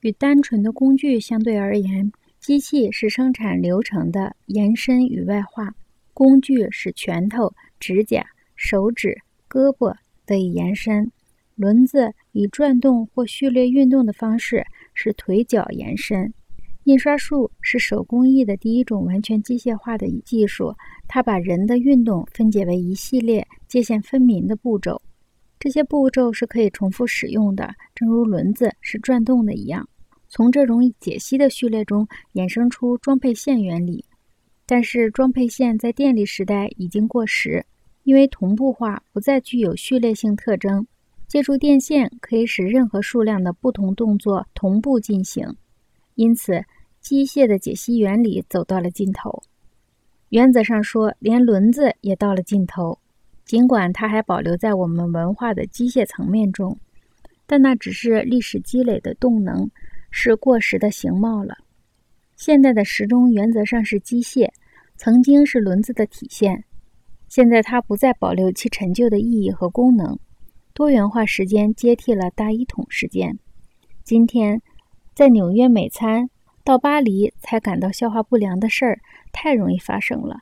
与单纯的工具相对而言，机器是生产流程的延伸与外化，工具是拳头、指甲、手指、胳膊得以延伸，轮子以转动或序列运动的方式使腿脚延伸。印刷术是手工艺的第一种完全机械化的技术，它把人的运动分解为一系列界限分明的步骤。这些步骤是可以重复使用的，正如轮子是转动的一样。从这种解析的序列中衍生出装配线原理，但是装配线在电力时代已经过时，因为同步化不再具有序列性特征。借助电线可以使任何数量的不同动作同步进行，因此机械的解析原理走到了尽头。原则上说，连轮子也到了尽头。尽管它还保留在我们文化的机械层面中，但那只是历史积累的动能，是过时的形貌了。现代的时钟原则上是机械，曾经是轮子的体现，现在它不再保留其陈旧的意义和功能。多元化时间接替了大一统时间。今天，在纽约美餐，到巴黎才感到消化不良的事儿太容易发生了。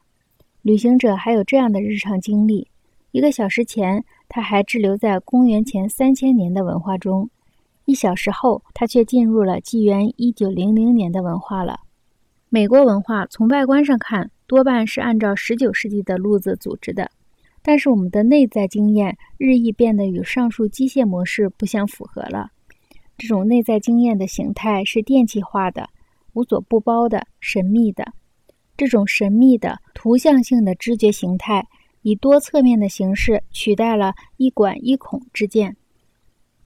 旅行者还有这样的日常经历。一个小时前，他还滞留在公元前三千年的文化中；一小时后，他却进入了纪元一九零零年的文化了。美国文化从外观上看，多半是按照十九世纪的路子组织的，但是我们的内在经验日益变得与上述机械模式不相符合了。这种内在经验的形态是电气化的、无所不包的、神秘的。这种神秘的图像性的知觉形态。以多侧面的形式取代了一管一孔之见。